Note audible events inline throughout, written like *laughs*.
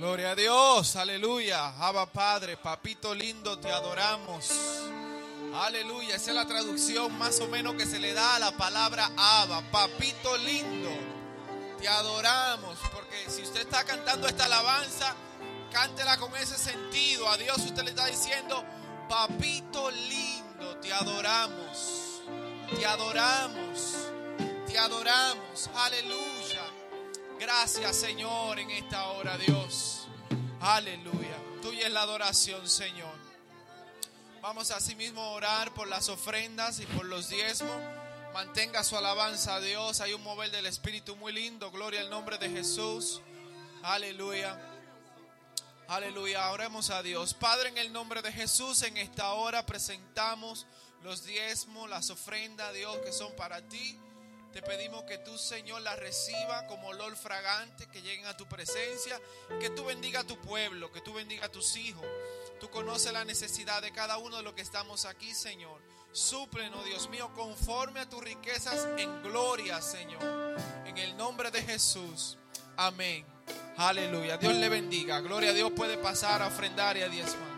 Gloria a Dios, aleluya. Abba Padre, papito lindo, te adoramos. Aleluya, esa es la traducción más o menos que se le da a la palabra Abba, papito lindo. Te adoramos, porque si usted está cantando esta alabanza, cántela con ese sentido. A Dios usted le está diciendo, papito lindo, te adoramos. Te adoramos. Te adoramos. Aleluya. Gracias, Señor, en esta hora, Dios. Aleluya. Tuya es la adoración, Señor. Vamos asimismo a orar por las ofrendas y por los diezmos. Mantenga su alabanza a Dios. Hay un mover del Espíritu muy lindo. Gloria al nombre de Jesús. Aleluya. Aleluya. Oremos a Dios. Padre, en el nombre de Jesús, en esta hora presentamos los diezmos, las ofrendas, Dios, que son para ti. Te pedimos que tú, Señor, las reciba como olor fragante, que lleguen a tu presencia, que tú bendiga a tu pueblo, que tú bendiga a tus hijos. Tú conoces la necesidad de cada uno de los que estamos aquí, Señor. Súplenos, Dios mío, conforme a tus riquezas en gloria, Señor. En el nombre de Jesús. Amén. Aleluya. Dios le bendiga. Gloria a Dios puede pasar a ofrendar y a diezmar.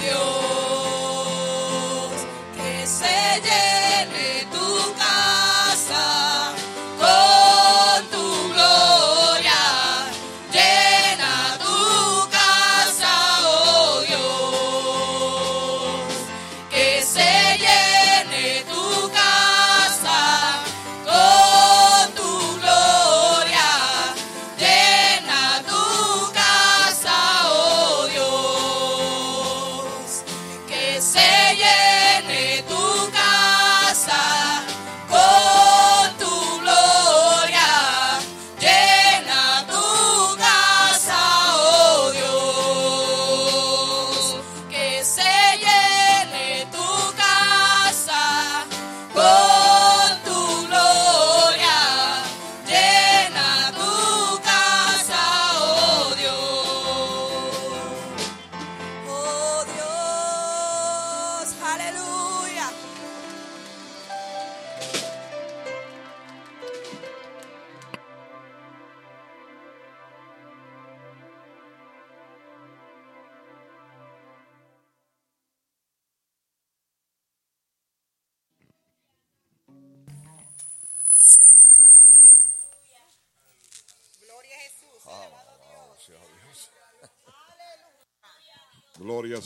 Oh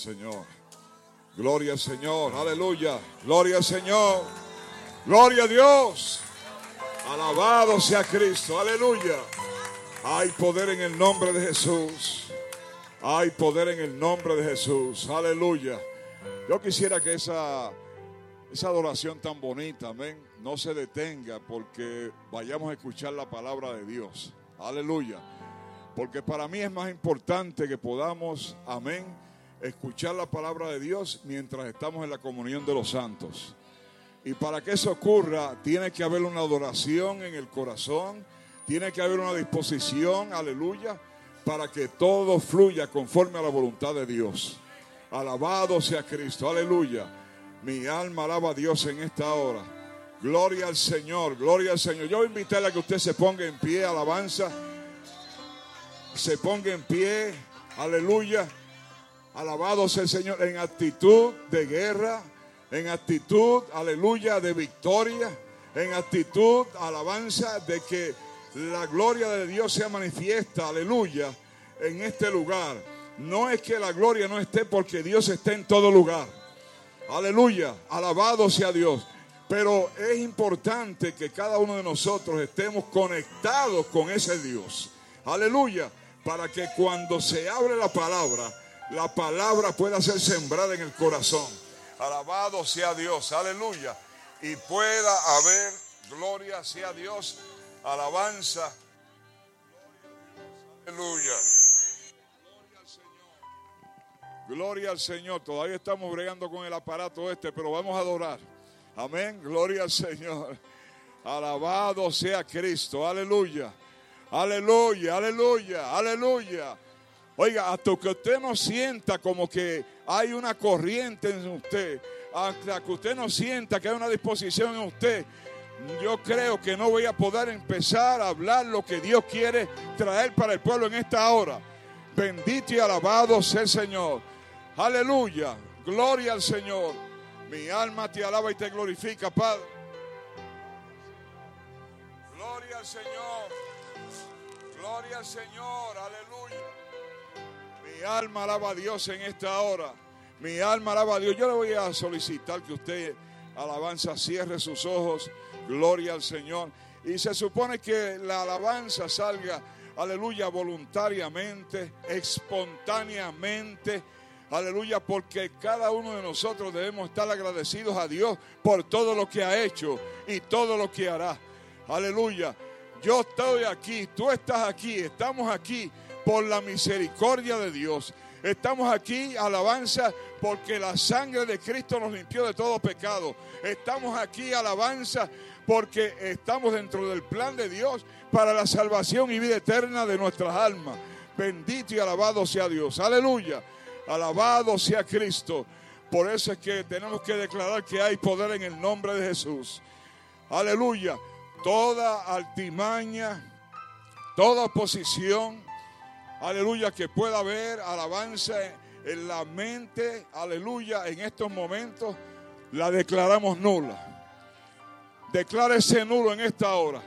Señor. Gloria al Señor. Aleluya. Gloria al Señor. Gloria a Dios. Alabado sea Cristo. Aleluya. Hay poder en el nombre de Jesús. Hay poder en el nombre de Jesús. Aleluya. Yo quisiera que esa, esa adoración tan bonita, amén, no se detenga porque vayamos a escuchar la palabra de Dios. Aleluya. Porque para mí es más importante que podamos, amén, escuchar la palabra de Dios mientras estamos en la comunión de los santos. Y para que eso ocurra, tiene que haber una adoración en el corazón, tiene que haber una disposición, aleluya, para que todo fluya conforme a la voluntad de Dios. Alabado sea Cristo, aleluya. Mi alma alaba a Dios en esta hora. Gloria al Señor, gloria al Señor. Yo voy a a que usted se ponga en pie, alabanza. Se ponga en pie, aleluya. Alabado sea el Señor en actitud de guerra, en actitud, aleluya, de victoria, en actitud, alabanza de que la gloria de Dios sea manifiesta, aleluya, en este lugar. No es que la gloria no esté porque Dios está en todo lugar. Aleluya, alabado sea Dios. Pero es importante que cada uno de nosotros estemos conectados con ese Dios. Aleluya, para que cuando se abre la palabra, la palabra pueda ser sembrada en el corazón. Alabado sea Dios, aleluya. Y pueda haber, gloria sea Dios, alabanza. Aleluya. Gloria al Señor. Todavía estamos bregando con el aparato este, pero vamos a adorar. Amén. Gloria al Señor. Alabado sea Cristo. Aleluya. Aleluya, aleluya, aleluya. Oiga, hasta que usted no sienta como que hay una corriente en usted, hasta que usted no sienta que hay una disposición en usted, yo creo que no voy a poder empezar a hablar lo que Dios quiere traer para el pueblo en esta hora. Bendito y alabado sea el Señor. Aleluya. Gloria al Señor. Mi alma te alaba y te glorifica, Padre. Gloria al Señor. Gloria al Señor. Aleluya. Alma alaba a Dios en esta hora. Mi alma alaba a Dios. Yo le voy a solicitar que usted, alabanza, cierre sus ojos. Gloria al Señor. Y se supone que la alabanza salga, aleluya, voluntariamente, espontáneamente. Aleluya, porque cada uno de nosotros debemos estar agradecidos a Dios por todo lo que ha hecho y todo lo que hará. Aleluya. Yo estoy aquí, tú estás aquí, estamos aquí por la misericordia de Dios. Estamos aquí, alabanza, porque la sangre de Cristo nos limpió de todo pecado. Estamos aquí, alabanza, porque estamos dentro del plan de Dios para la salvación y vida eterna de nuestras almas. Bendito y alabado sea Dios. Aleluya. Alabado sea Cristo. Por eso es que tenemos que declarar que hay poder en el nombre de Jesús. Aleluya. Toda altimaña, toda oposición, aleluya, que pueda haber alabanza en la mente, aleluya, en estos momentos, la declaramos nula. Declárese nulo en esta hora.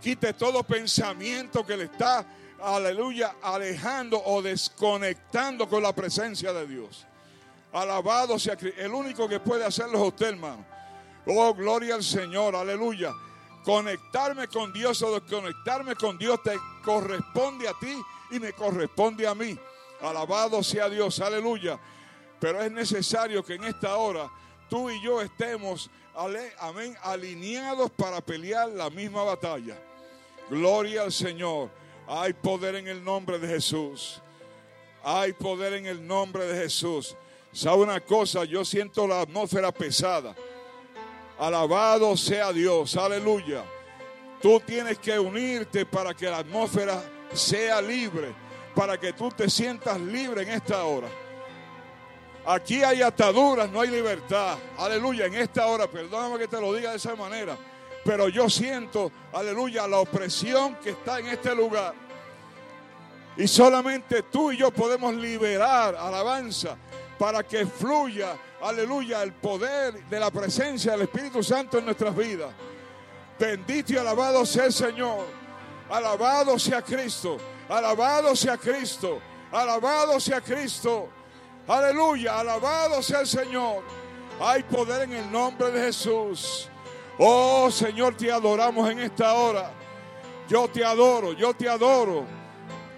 Quite todo pensamiento que le está, aleluya, alejando o desconectando con la presencia de Dios. Alabado sea Cristo. El único que puede hacerlo es usted, hermano. Oh, gloria al Señor, aleluya. Conectarme con Dios o desconectarme con Dios te corresponde a ti y me corresponde a mí. Alabado sea Dios, aleluya. Pero es necesario que en esta hora tú y yo estemos, amén, alineados para pelear la misma batalla. Gloria al Señor. Hay poder en el nombre de Jesús. Hay poder en el nombre de Jesús. ¿Sabe una cosa? Yo siento la atmósfera pesada. Alabado sea Dios. Aleluya. Tú tienes que unirte para que la atmósfera sea libre. Para que tú te sientas libre en esta hora. Aquí hay ataduras, no hay libertad. Aleluya. En esta hora, perdóname que te lo diga de esa manera. Pero yo siento, aleluya, la opresión que está en este lugar. Y solamente tú y yo podemos liberar alabanza para que fluya, aleluya, el poder de la presencia del Espíritu Santo en nuestras vidas. Bendito y alabado sea el Señor. Alabado sea Cristo. Alabado sea Cristo. Alabado sea Cristo. Aleluya. Alabado sea el Señor. Hay poder en el nombre de Jesús. Oh Señor, te adoramos en esta hora. Yo te adoro, yo te adoro.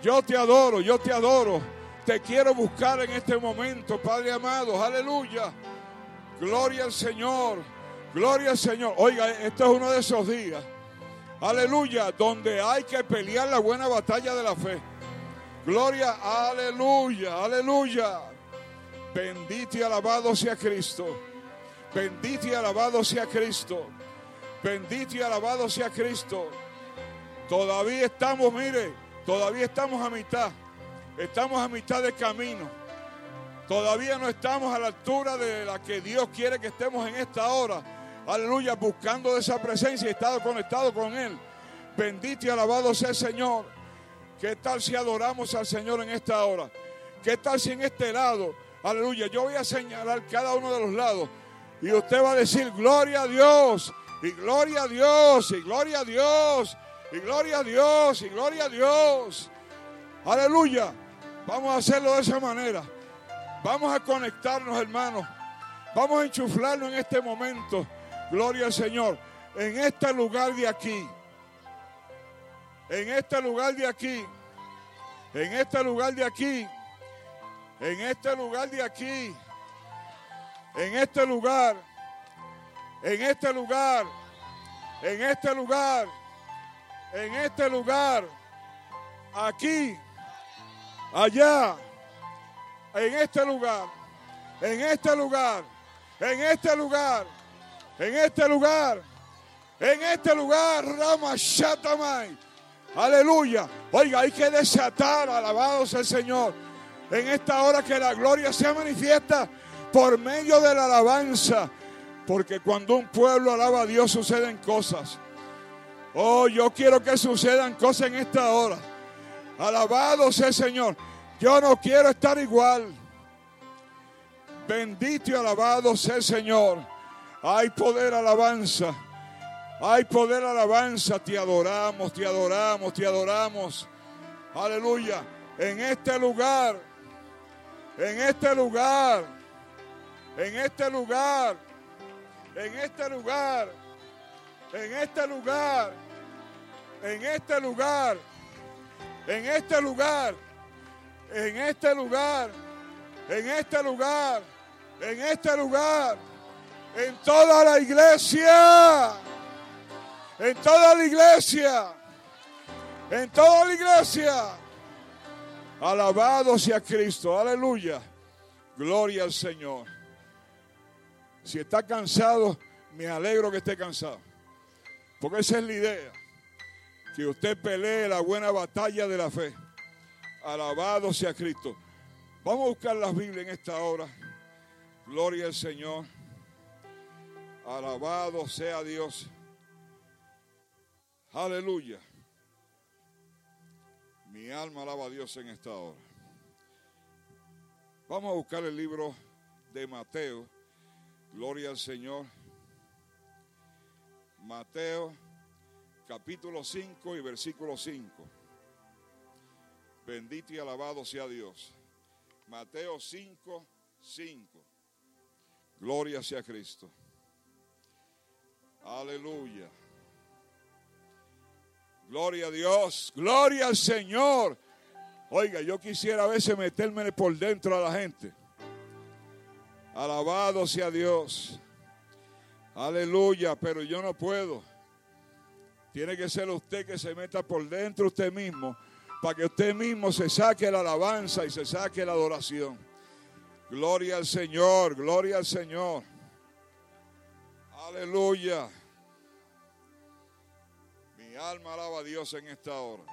Yo te adoro, yo te adoro. Te quiero buscar en este momento, Padre amado. Aleluya. Gloria al Señor. Gloria al Señor. Oiga, este es uno de esos días. Aleluya. Donde hay que pelear la buena batalla de la fe. Gloria, aleluya, aleluya. Bendito y alabado sea Cristo. Bendito y alabado sea Cristo. Bendito y alabado sea Cristo. Todavía estamos, mire, todavía estamos a mitad. Estamos a mitad del camino. Todavía no estamos a la altura de la que Dios quiere que estemos en esta hora. Aleluya, buscando esa presencia y estado conectado con Él. Bendito y alabado sea el Señor. ¿Qué tal si adoramos al Señor en esta hora? ¿Qué tal si en este lado, aleluya, yo voy a señalar cada uno de los lados y usted va a decir gloria a Dios, y gloria a Dios, y gloria a Dios, y gloria a Dios, y gloria a Dios. Aleluya. Vamos a hacerlo de esa manera. Vamos a conectarnos, hermanos. Vamos a enchuflarnos en este momento. Gloria al Señor. En este lugar de aquí. En este lugar de aquí. En este lugar de aquí. En este lugar de aquí. En este lugar. En este lugar. En este lugar. En este lugar. Aquí. Allá. En este lugar. En este lugar. En este lugar. En este lugar. En este lugar. Rama Shatamay. Aleluya. Oiga, hay que desatar, alabados el Señor. En esta hora que la gloria se manifiesta por medio de la alabanza. Porque cuando un pueblo alaba a Dios suceden cosas. Oh, yo quiero que sucedan cosas en esta hora. Alabado sea el Señor. Yo no quiero estar igual. Bendito y alabado sea el Señor. Hay poder alabanza. Hay poder alabanza. Te adoramos, te adoramos, te adoramos. Aleluya. En este lugar. En este lugar. En este lugar. En este lugar. En este lugar. En este lugar. En este lugar. En este lugar. En este lugar. En este lugar. En toda la iglesia. En toda la iglesia. En toda la iglesia. Alabado sea Cristo. Aleluya. Gloria al Señor. Si está cansado, me alegro que esté cansado. Porque esa es la idea. Que usted pelee la buena batalla de la fe. Alabado sea Cristo. Vamos a buscar las Biblias en esta hora. Gloria al Señor. Alabado sea Dios. Aleluya. Mi alma alaba a Dios en esta hora. Vamos a buscar el libro de Mateo. Gloria al Señor. Mateo capítulo 5 y versículo 5. Bendito y alabado sea Dios. Mateo 5, 5. Gloria sea Cristo. Aleluya. Gloria a Dios. Gloria al Señor. Oiga, yo quisiera a veces meterme por dentro a la gente. Alabado sea Dios. Aleluya, pero yo no puedo. Tiene que ser usted que se meta por dentro usted mismo para que usted mismo se saque la alabanza y se saque la adoración. Gloria al Señor, gloria al Señor. Aleluya. Mi alma alaba a Dios en esta hora.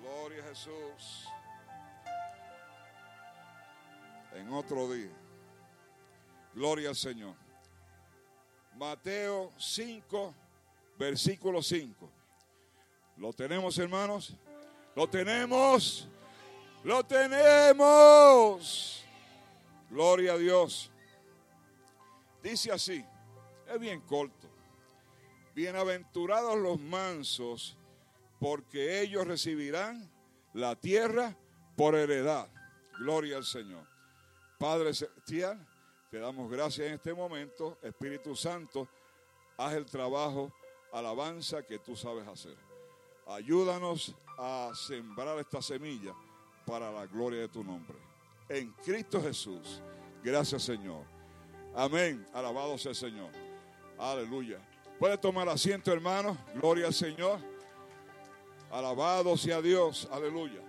Gloria a Jesús. En otro día. Gloria al Señor. Mateo 5, versículo 5. ¿Lo tenemos, hermanos? ¿Lo tenemos? ¡Lo tenemos! Gloria a Dios. Dice así, es bien corto. Bienaventurados los mansos, porque ellos recibirán la tierra por heredad. Gloria al Señor. Padre Celestial, te damos gracias en este momento. Espíritu Santo, haz el trabajo, alabanza que tú sabes hacer. Ayúdanos a sembrar esta semilla para la gloria de tu nombre. En Cristo Jesús. Gracias Señor. Amén. Alabado sea el Señor. Aleluya. Puede tomar asiento hermano. Gloria al Señor. Alabado sea Dios, aleluya.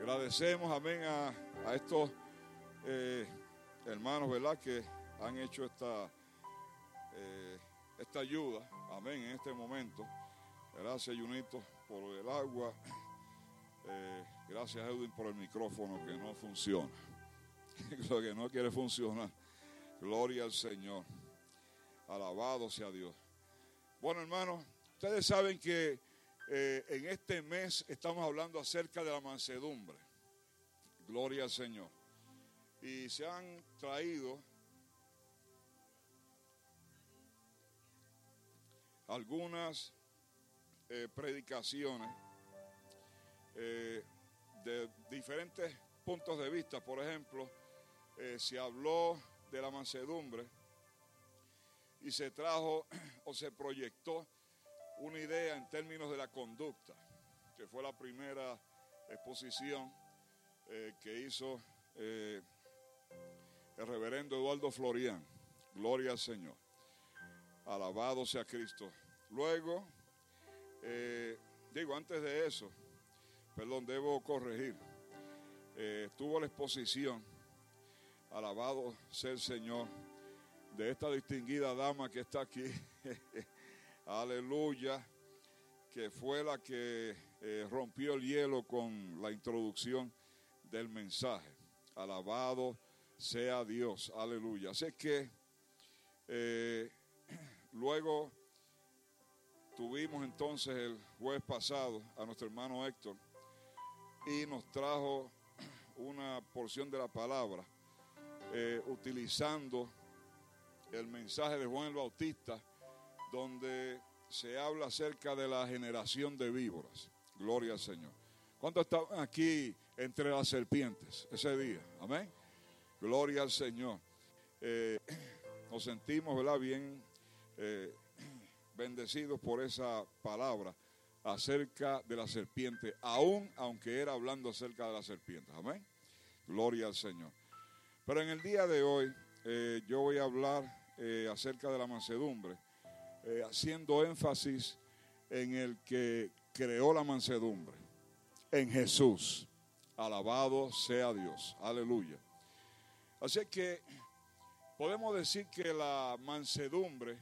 Agradecemos, amén, a, estos eh, hermanos, ¿verdad? Que han hecho esta, eh, esta ayuda, amén, en este momento. Gracias, Junito, por el agua. Eh, gracias, Edwin, por el micrófono que no funciona. *laughs* Que no quiere funcionar. Gloria al Señor. Alabado sea Dios. Bueno, hermanos, ustedes saben que eh, en este mes estamos hablando acerca de la mansedumbre. Gloria al Señor. Y se han traído algunas eh, predicaciones eh, de diferentes puntos de vista. Por ejemplo, se habló de la mansedumbre y se trajo o se proyectó una idea en términos de la conducta, que fue la primera exposición eh, que hizo eh, el reverendo Eduardo Florian. Gloria al Señor. Alabado sea Cristo. Luego, eh, digo, antes de eso, perdón, debo corregir. Eh, tuvo la exposición, alabado sea el Señor, de esta distinguida dama que está aquí. *laughs* Aleluya, que fue la que eh, rompió el hielo con la introducción del mensaje. Alabado sea Dios, aleluya. Así que eh, *clears throat* luego tuvimos entonces el jueves pasado a nuestro hermano Héctor y nos trajo *clears throat* una porción de la palabra eh, utilizando el mensaje de Juan el Bautista donde se habla acerca de la generación de víboras. Gloria al Señor. ¿Cuántos estaban aquí entre las serpientes ese día? Amén. Gloria al Señor. Eh, nos sentimos, ¿verdad? Bien eh, bendecidos por esa palabra acerca de la serpiente, aún aunque era hablando acerca de la serpiente. Amén. Gloria al Señor. Pero en el día de hoy eh, yo voy a hablar eh, acerca de la mansedumbre, eh, haciendo énfasis en el que creó la mansedumbre, en Jesús. Alabado sea Dios. Aleluya. Así que podemos decir que la mansedumbre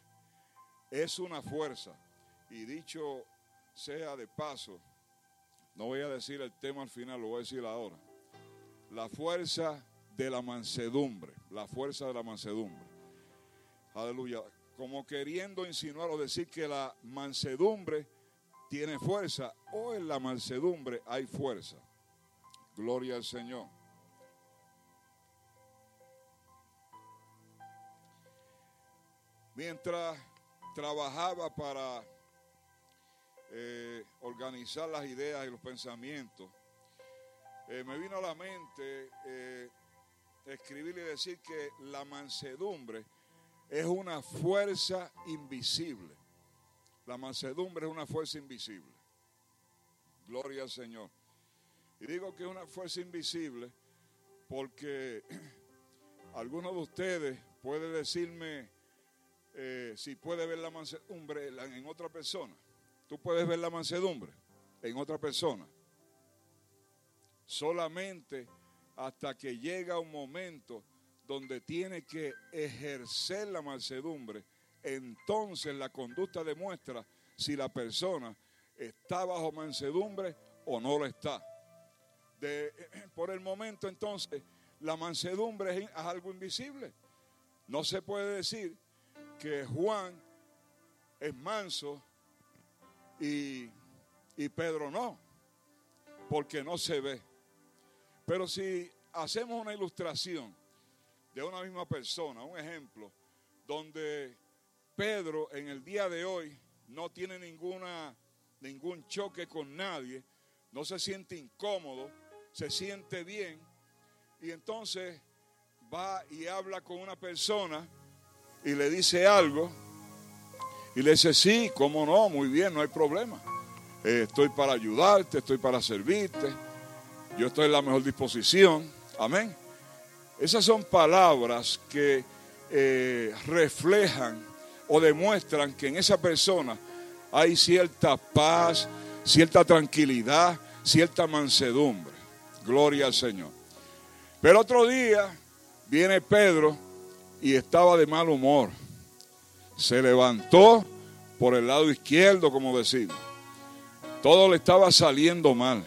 es una fuerza. Y dicho sea de paso, no voy a decir el tema al final, lo voy a decir ahora. La fuerza de la mansedumbre, la fuerza de la mansedumbre. Aleluya. Como queriendo insinuar o decir que la mansedumbre tiene fuerza o en la mansedumbre hay fuerza. Gloria al Señor. Mientras trabajaba para eh, organizar las ideas y los pensamientos, eh, me vino a la mente eh, escribir y decir que la mansedumbre es una fuerza invisible. La mansedumbre es una fuerza invisible. Gloria al Señor. Y digo que es una fuerza invisible porque *clears throat* algunos de ustedes pueden decirme eh, si puede ver la mansedumbre en otra persona. Tú puedes ver la mansedumbre en otra persona. Solamente hasta que llega un momento donde tiene que ejercer la mansedumbre, entonces la conducta demuestra si la persona está bajo mansedumbre o no lo está. De, por el momento entonces, la mansedumbre es algo invisible. No se puede decir que Juan es manso y, y Pedro no, porque no se ve. Pero si hacemos una ilustración de una misma persona, un ejemplo, donde Pedro en el día de hoy no tiene ninguna, ningún choque con nadie, no se siente incómodo, se siente bien, y entonces va y habla con una persona y le dice algo, y le dice, sí, cómo no, muy bien, no hay problema. Eh, estoy para ayudarte, estoy para servirte, yo estoy en la mejor disposición, amén. Esas son palabras que eh, reflejan o demuestran que en esa persona hay cierta paz, cierta tranquilidad, cierta mansedumbre. Gloria al Señor. Pero otro día viene Pedro y estaba de mal humor. Se levantó por el lado izquierdo, como decimos. Todo le estaba saliendo mal.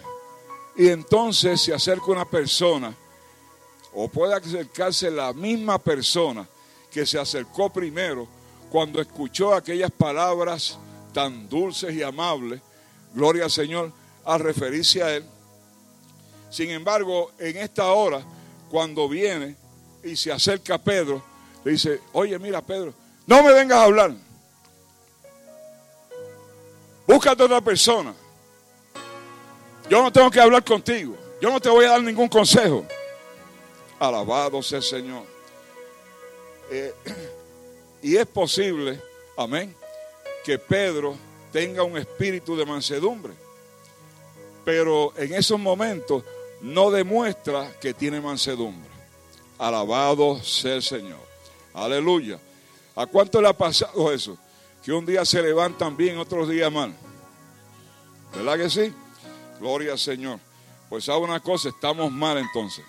Y entonces se acerca una persona, o puede acercarse la misma persona que se acercó primero cuando escuchó aquellas palabras tan dulces y amables, gloria al Señor, al referirse a Él. Sin embargo, en esta hora, cuando viene y se acerca a Pedro, le dice, oye, mira Pedro, no me vengas a hablar. Búscate otra persona. Yo no tengo que hablar contigo. Yo no te voy a dar ningún consejo. Alabado sea el Señor. Eh, *clears throat* y es posible, amén, que Pedro tenga un espíritu de mansedumbre. Pero en esos momentos no demuestra que tiene mansedumbre. Alabado sea el Señor. Aleluya. ¿A cuánto le ha pasado eso? Que un día se levantan bien, otros días mal. ¿Verdad que sí? Gloria al Señor. Pues sabe una cosa, estamos mal entonces.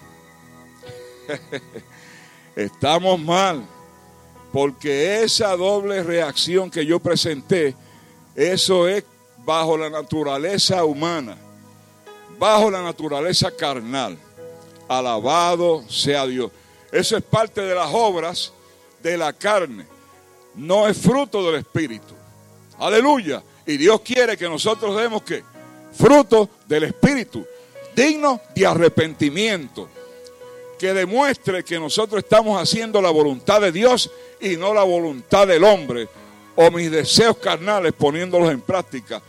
*laughs* estamos mal. Porque esa doble reacción que yo presenté, eso es bajo la naturaleza humana, bajo la naturaleza carnal. Alabado sea Dios. Eso es parte de las obras de la carne. No es fruto del Espíritu. Aleluya. Y Dios quiere que nosotros demos que fruto del Espíritu, digno de arrepentimiento, que demuestre que nosotros estamos haciendo la voluntad de Dios y no la voluntad del hombre o mis deseos carnales poniéndolos en práctica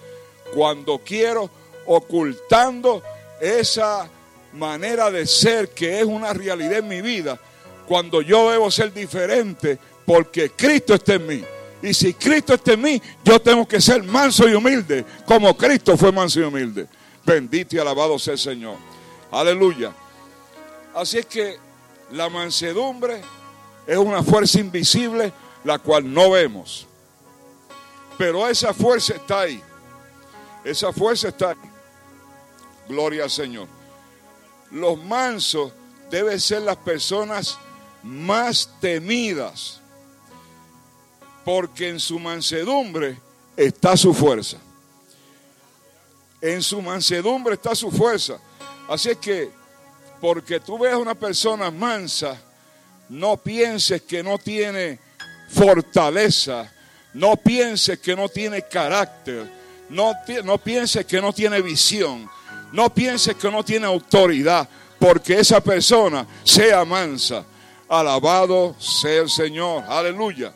cuando quiero ocultando esa manera de ser que es una realidad en mi vida cuando yo debo ser diferente porque Cristo está en mí. Y si Cristo está en mí, yo tengo que ser manso y humilde, como Cristo fue manso y humilde. Bendito y alabado sea el Señor. Aleluya. Así es que la mansedumbre es una fuerza invisible, la cual no vemos. Pero esa fuerza está ahí. Esa fuerza está ahí. Gloria al Señor. Los mansos deben ser las personas más temidas porque en su mansedumbre está su fuerza. En su mansedumbre está su fuerza. Así es que, porque tú veas una persona mansa, no pienses que no tiene fortaleza, no pienses que no tiene carácter, no, no pienses que no tiene visión, no pienses que no tiene autoridad, porque esa persona sea mansa. Alabado sea el Señor, aleluya.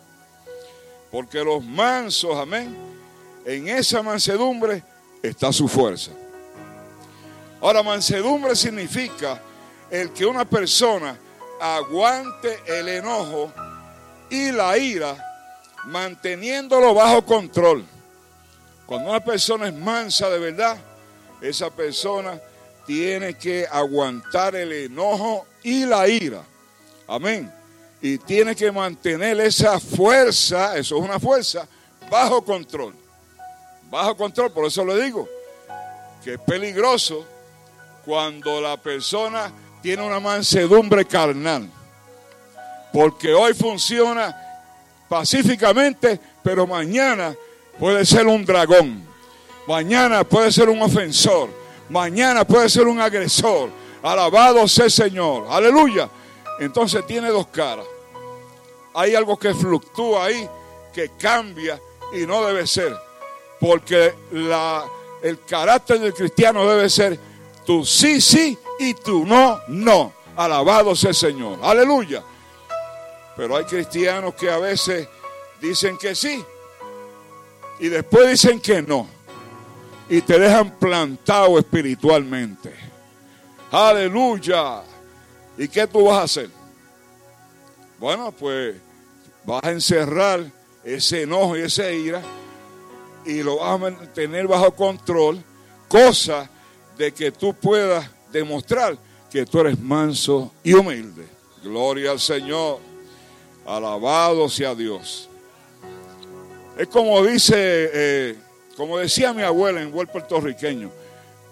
Porque los mansos, amén, en esa mansedumbre está su fuerza. Ahora, mansedumbre significa el que una persona aguante el enojo y la ira manteniéndolo bajo control. Cuando una persona es mansa de verdad, esa persona tiene que aguantar el enojo y la ira. Amén y tiene que mantener esa fuerza, eso es una fuerza, bajo control. Bajo control, por eso le digo que es peligroso cuando la persona tiene una mansedumbre carnal. Porque hoy funciona pacíficamente, pero mañana puede ser un dragón. Mañana puede ser un ofensor. Mañana puede ser un agresor. Alabado sea el Señor. Aleluya. Entonces tiene dos caras hay algo que fluctúa ahí, que cambia y no debe ser. Porque la, el carácter del cristiano debe ser tú sí, sí y tú no, no. Alabado sea el Señor. Aleluya. Pero hay cristianos que a veces dicen que sí y después dicen que no. Y te dejan plantado espiritualmente. Aleluya. ¿Y qué tú vas a hacer? Bueno, pues vas a encerrar ese enojo y esa ira y lo vas a mantener bajo control, cosa de que tú puedas demostrar que tú eres manso y humilde. Gloria al Señor. Alabado sea Dios. Es como dice eh, como decía mi abuela en buen puertorriqueño,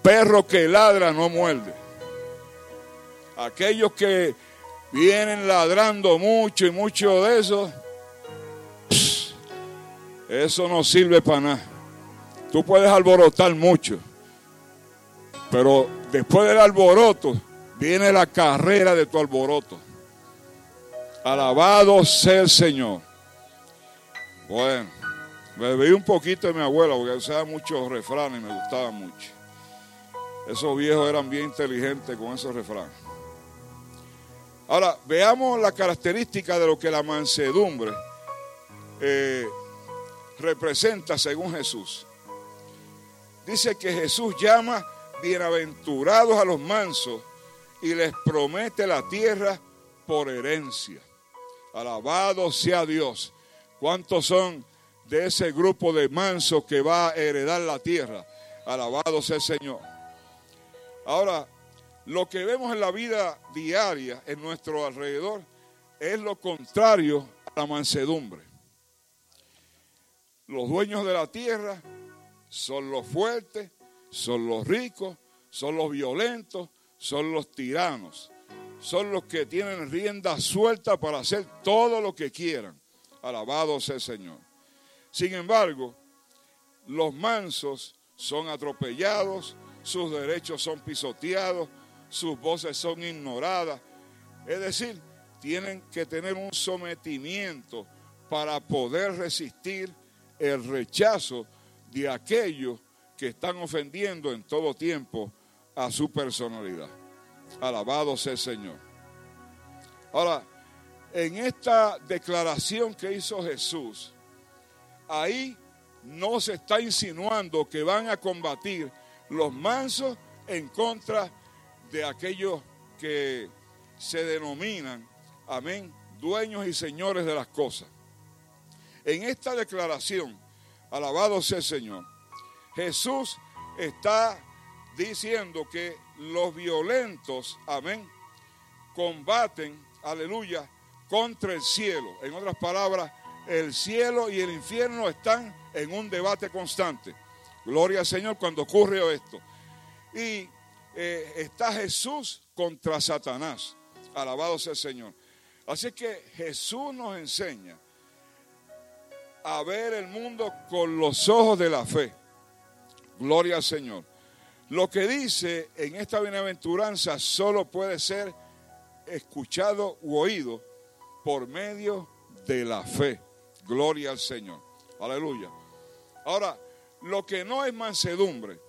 perro que ladra no muerde. Aquellos que vienen ladrando mucho y mucho de eso, eso no sirve para nada. Tú puedes alborotar mucho, pero después del alboroto viene la carrera de tu alboroto. Alabado sea el Señor. Bueno, veí un poquito de mi abuela porque usaba muchos refranes y me gustaba mucho. Esos viejos eran bien inteligentes con esos refranes. Ahora, veamos la característica de lo que la mansedumbre eh, representa según Jesús. Dice que Jesús llama bienaventurados a los mansos y les promete la tierra por herencia. Alabado sea Dios. ¿Cuántos son de ese grupo de mansos que va a heredar la tierra? Alabado sea el Señor. Ahora, lo que vemos en la vida diaria, en nuestro alrededor, es lo contrario a la mansedumbre. Los dueños de la tierra son los fuertes, son los ricos, son los violentos, son los tiranos, son los que tienen rienda suelta para hacer todo lo que quieran. Alabado sea el Señor. Sin embargo, los mansos son atropellados, sus derechos son pisoteados, sus voces son ignoradas. Es decir, tienen que tener un sometimiento para poder resistir el rechazo de aquellos que están ofendiendo en todo tiempo a su personalidad. Alabado sea el Señor. Ahora, en esta declaración que hizo Jesús, ahí no se está insinuando que van a combatir los mansos en contra de aquellos que se denominan, amén, dueños y señores de las cosas. En esta declaración, alabado sea el Señor, Jesús está diciendo que los violentos, amén, combaten, aleluya, contra el cielo. En otras palabras, el cielo y el infierno están en un debate constante. Gloria al Señor cuando ocurre esto. Y eh, está Jesús contra Satanás. Alabado sea el Señor. Así que Jesús nos enseña a ver el mundo con los ojos de la fe. Gloria al Señor. Lo que dice en esta bienaventuranza solo puede ser escuchado u oído por medio de la fe. Gloria al Señor. Aleluya. Ahora, lo que no es mansedumbre,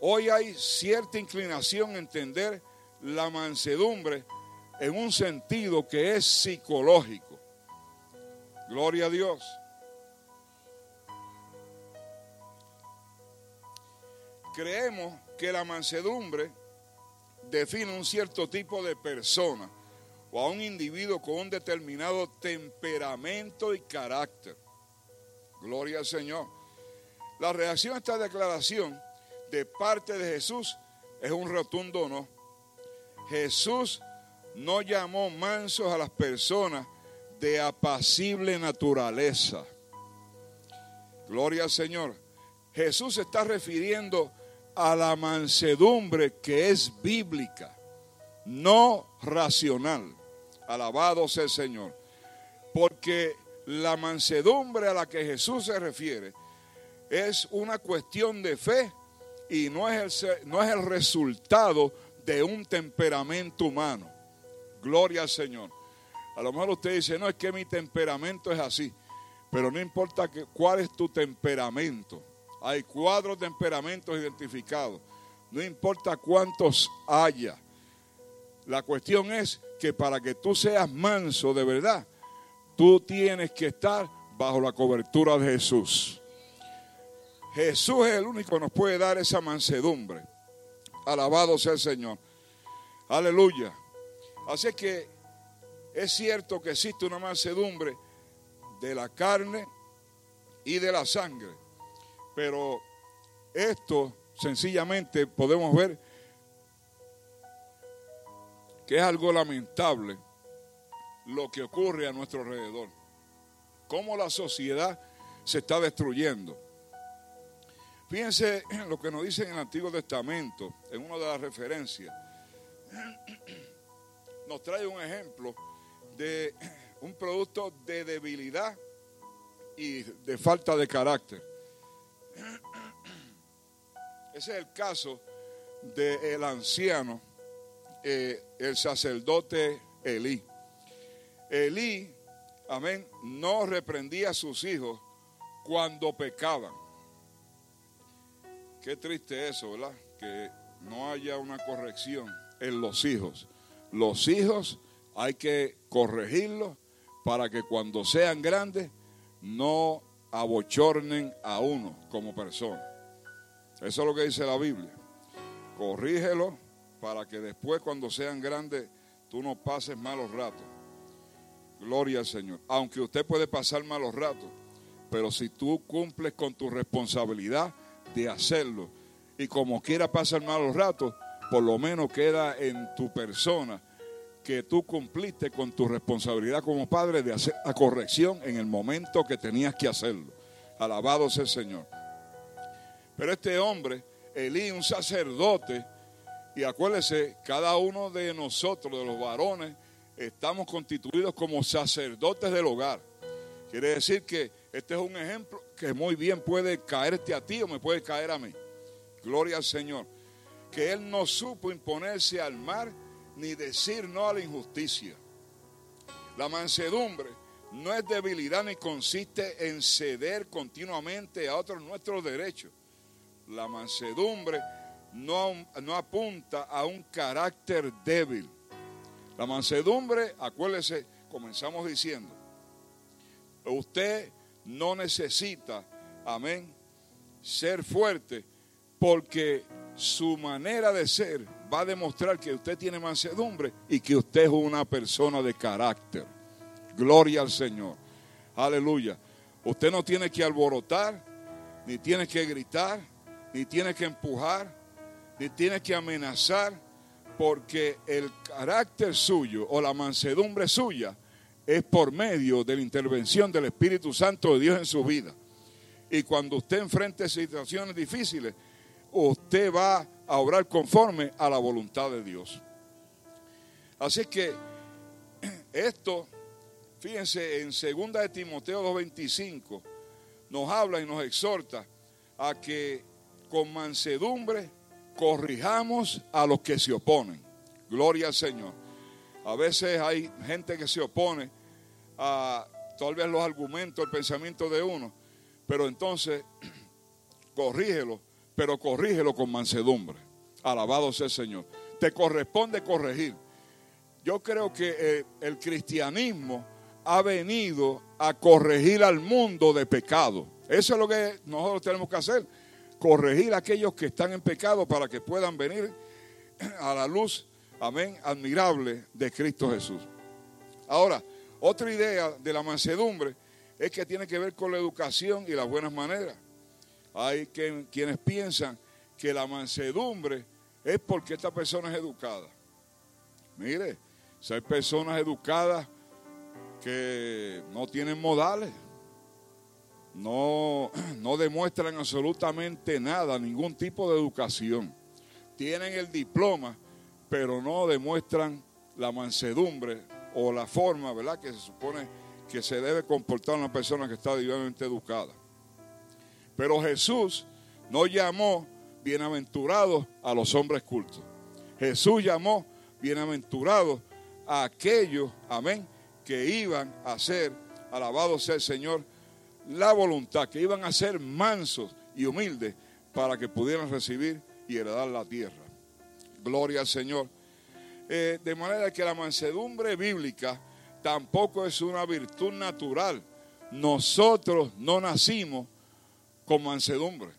hoy hay cierta inclinación a entender la mansedumbre en un sentido que es psicológico. Gloria a Dios. Creemos que la mansedumbre define un cierto tipo de persona o a un individuo con un determinado temperamento y carácter. Gloria al Señor. La reacción a esta declaración de parte de Jesús es un rotundo no. Jesús no llamó mansos a las personas de apacible naturaleza. Gloria al Señor. Jesús está refiriendo a la mansedumbre que es bíblica, no racional. Alabado sea el Señor. Porque la mansedumbre a la que Jesús se refiere es una cuestión de fe y no es el, no es el resultado de un temperamento humano. Gloria al Señor. A lo mejor usted dice, no, es que mi temperamento es así. Pero no importa cuál es tu temperamento. Hay cuatro temperamentos identificados. No importa cuántos haya. La cuestión es que para que tú seas manso de verdad, tú tienes que estar bajo la cobertura de Jesús. Jesús es el único que nos puede dar esa mansedumbre. Alabado sea el Señor. Aleluya. Así que es cierto que existe una mansedumbre de la carne y de la sangre. Pero esto sencillamente podemos ver que es algo lamentable lo que ocurre a nuestro alrededor. Cómo la sociedad se está destruyendo. Fíjense lo que nos dice en el Antiguo Testamento, en una de las referencias. *clears throat* Nos trae un ejemplo de un producto de debilidad y de falta de carácter. *clears throat* Ese es el caso del anciano, eh, el sacerdote Elí. Elí, amén, no reprendía a sus hijos cuando pecaban. Qué triste eso, ¿verdad? Que no haya una corrección en los hijos. Los hijos hay que corregirlos para que cuando sean grandes no abochornen a uno como persona. Eso es lo que dice la Biblia. Corrígelo para que después cuando sean grandes tú no pases malos ratos. Gloria al Señor. Aunque usted puede pasar malos ratos, pero si tú cumples con tu responsabilidad de hacerlo y como quiera pasar malos ratos, por lo menos queda en tu persona que tú cumpliste con tu responsabilidad como padre de hacer la corrección en el momento que tenías que hacerlo. Alabado sea el Señor. Pero este hombre, Elí, un sacerdote, y acuérdese, cada uno de nosotros, de los varones, estamos constituidos como sacerdotes del hogar. Quiere decir que este es un ejemplo que muy bien puede caerte a ti o me puede caer a mí. Gloria al Señor. Que Él no supo imponerse al mar ni decir no a la injusticia. La mansedumbre no es debilidad ni consiste en ceder continuamente a otros nuestros derechos. La mansedumbre no, no apunta a un carácter débil. La mansedumbre, acuérdese, comenzamos diciendo, usted no necesita, amén, ser fuerte porque su manera de ser va a demostrar que usted tiene mansedumbre y que usted es una persona de carácter. Gloria al Señor. Aleluya. Usted no tiene que alborotar, ni tiene que gritar, ni tiene que empujar, ni tiene que amenazar, porque el carácter suyo o la mansedumbre suya es por medio de la intervención del Espíritu Santo de Dios en su vida. Y cuando usted enfrente situaciones difíciles, usted va a obrar conforme a la voluntad de Dios. Así que *clears throat* esto, fíjense, en 2 de Timoteo 2.25 nos habla y nos exhorta a que con mansedumbre corrijamos a los que se oponen. Gloria al Señor. A veces hay gente que se opone tal vez los argumentos, el pensamiento de uno, pero entonces *clears throat* corrígelo pero corrígelo con mansedumbre. Alabado sea el Señor. Te corresponde corregir. Yo creo que eh, el cristianismo ha venido a corregir al mundo de pecado. Eso es lo que nosotros tenemos que hacer. Corregir a aquellos que están en pecado para que puedan venir *clears throat* a la luz, amén, admirable de Cristo Jesús. Ahora, otra idea de la mansedumbre es que tiene que ver con la educación y las buenas maneras. Hay quienes piensan que la mansedumbre es porque esta persona es educada. Mire, si hay personas educadas que no tienen modales, no, *clears throat* no demuestran absolutamente nada, ningún tipo de educación. Tienen el diploma, pero no demuestran la mansedumbre o la forma, ¿verdad?, que se supone que se debe comportar una persona que está divinamente educada. Pero Jesús no llamó bienaventurados a los hombres cultos. Jesús llamó bienaventurados a aquellos, amén, que iban a ser, alabado sea el Señor, la voluntad, que iban a ser mansos y humildes para que pudieran recibir y heredar la tierra. Gloria al Señor. Eh, de manera que la mansedumbre bíblica tampoco es una virtud natural. Nosotros no nacimos con mansedumbre.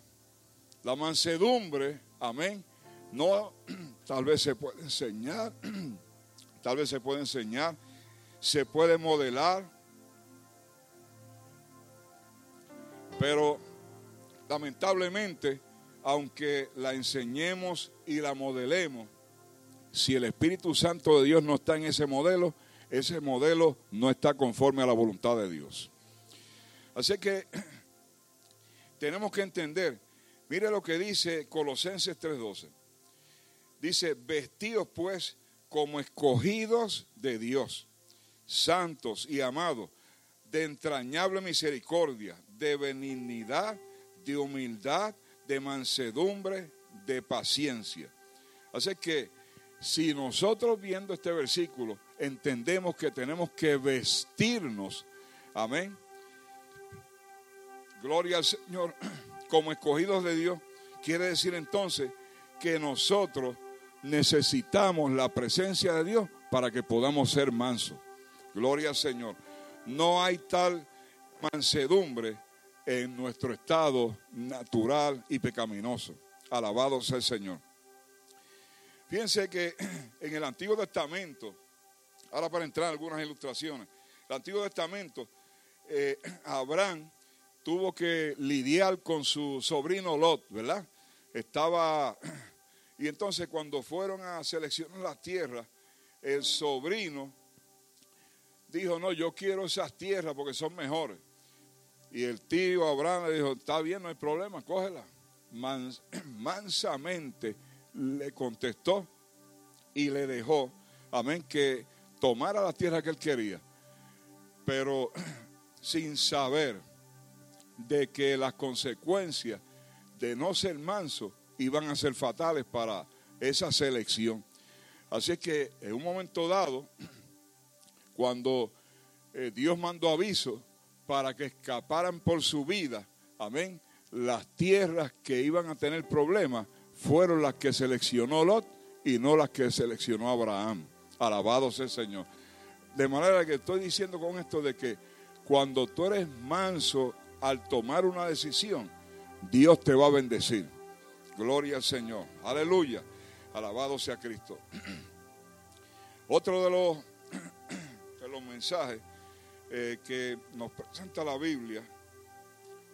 La mansedumbre, amén, no, *clears throat* tal vez se puede enseñar, *clears throat* tal vez se puede enseñar, se puede modelar, pero lamentablemente, aunque la enseñemos y la modelemos, si el Espíritu Santo de Dios no está en ese modelo, ese modelo no está conforme a la voluntad de Dios. Así que *clears throat* tenemos que entender, mire lo que dice Colosenses 3:12. Dice, vestidos pues como escogidos de Dios, santos y amados, de entrañable misericordia, de benignidad, de humildad, de mansedumbre, de paciencia. Así que si nosotros viendo este versículo entendemos que tenemos que vestirnos, amén, gloria al Señor, *clears throat* como escogidos de Dios, quiere decir entonces que nosotros necesitamos la presencia de Dios para que podamos ser mansos. Gloria al Señor. No hay tal mansedumbre en nuestro estado natural y pecaminoso. Alabado sea el Señor. Fíjense que *clears throat* en el Antiguo Testamento, ahora para entrar en algunas ilustraciones, el Antiguo Testamento, eh, *clears throat* Abraham tuvo que lidiar con su sobrino Lot, ¿verdad? Estaba, *clears throat* y entonces cuando fueron a seleccionar las tierras, el sobrino dijo, no, yo quiero esas tierras porque son mejores. Y el tío Abraham le dijo, está bien, no hay problema, cógela. mansamente le contestó y le dejó, amén, que tomara la tierra que él quería. Pero *clears throat* sin saber de que las consecuencias de no ser manso iban a ser fatales para esa selección. Así que en un momento dado, *clears throat* cuando eh, Dios mandó aviso para que escaparan por su vida, amén, las tierras que iban a tener problemas fueron las que seleccionó Lot y no las que seleccionó Abraham. Alabado sea el Señor. De manera que estoy diciendo con esto de que cuando tú eres manso al tomar una decisión, Dios te va a bendecir. Gloria al Señor. Aleluya. Alabado sea Cristo. *clears throat* Otro *clears throat* de los, mensajes eh, que nos presenta la Biblia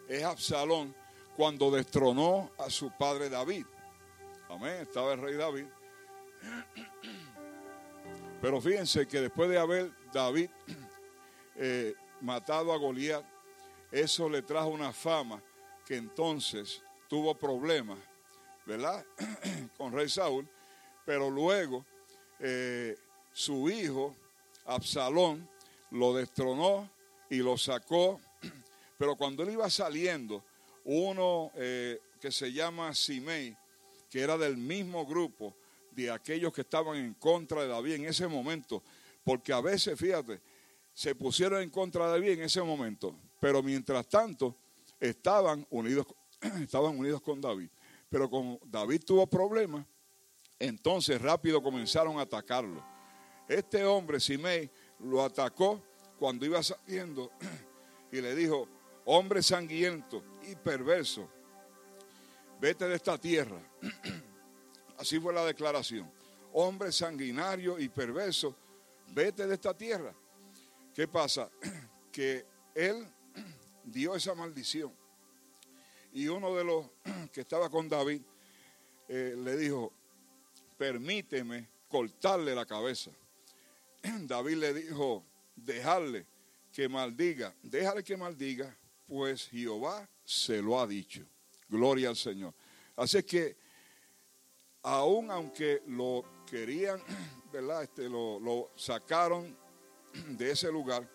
es Absalón cuando destronó a su padre David. Amén, estaba el rey David. Pero fíjense que después de haber David eh, matado a Goliat, eso le trajo una fama que entonces tuvo problemas, ¿verdad? *clears throat* Con rey Saúl. Pero luego eh, su hijo, Absalón, lo destronó y lo sacó. *clears throat* Pero cuando él iba saliendo, uno eh, que se llama Simei, que era del mismo grupo de aquellos que estaban en contra de David en ese momento, porque a veces, fíjate, se pusieron en contra de David en ese momento, pero mientras tanto estaban unidos, *clears throat* estaban unidos con David. Pero como David tuvo problemas, entonces rápido comenzaron a atacarlo. Este hombre, Simei, lo atacó cuando iba saliendo *clears throat* y le dijo, hombre sangriento y perverso, vete de esta tierra. *clears throat* Así fue la declaración. Hombre sanguinario y perverso, vete de esta tierra. ¿Qué pasa? *clears throat* Que él *clears throat* dio esa maldición. Y uno de los que estaba con David eh, le dijo, permíteme cortarle la cabeza. David le dijo, dejarle que maldiga, déjale que maldiga, pues Jehová se lo ha dicho. Gloria al Señor. Así que, aun aunque lo querían, *clears throat* ¿verdad? Este, lo, lo sacaron *clears throat* de ese lugar,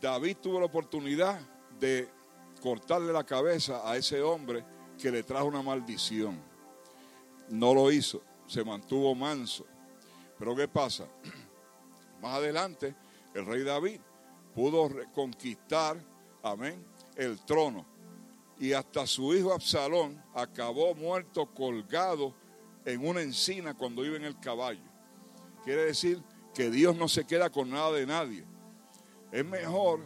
David tuvo la oportunidad de cortarle la cabeza a ese hombre que le trajo una maldición. No lo hizo, se mantuvo manso. Pero ¿qué pasa? *clears throat* Más adelante, el rey David pudo reconquistar, amén, el trono. Y hasta su hijo Absalón acabó muerto colgado en una encina cuando iba en el caballo. Quiere decir que Dios no se queda con nada de nadie. Es mejor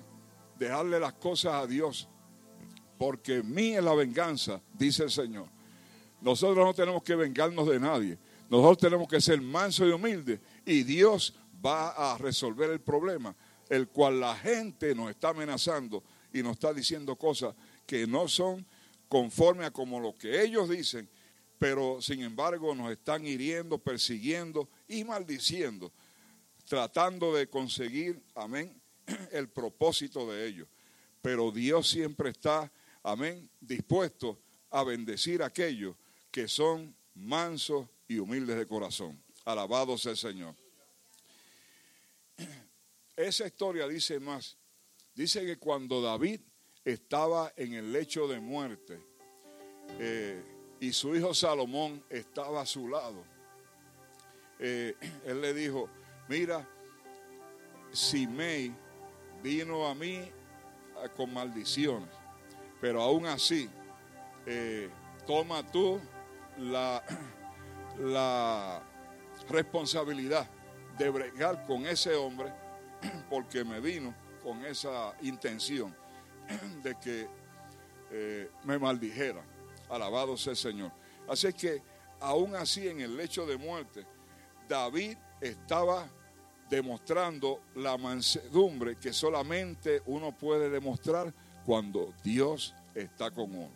dejarle las cosas a Dios, porque mí es la venganza, dice el Señor. Nosotros no tenemos que vengarnos de nadie. Nosotros tenemos que ser mansos y humildes y Dios va a resolver el problema, el cual la gente nos está amenazando y nos está diciendo cosas que no son conforme a como lo que ellos dicen, pero sin embargo nos están hiriendo, persiguiendo y maldiciendo, tratando de conseguir, amén, *clears throat* el propósito de ellos. Pero Dios siempre está amén, dispuesto a bendecir a aquellos que son mansos y humildes de corazón. Alabado sea el Señor. *clears throat* Esa historia dice más. Dice que cuando David estaba en el lecho de muerte eh, y su hijo Salomón estaba a su lado, eh, él le dijo, mira, Simei vino a mí con maldiciones, pero aún así, eh, toma tú la, la responsabilidad de bregar con ese hombre porque me vino con esa intención *clears throat* de que eh, me maldijeran. Alabado sea el Señor. Así que aún así en el lecho de muerte, David estaba demostrando la mansedumbre que solamente uno puede demostrar cuando Dios está con uno.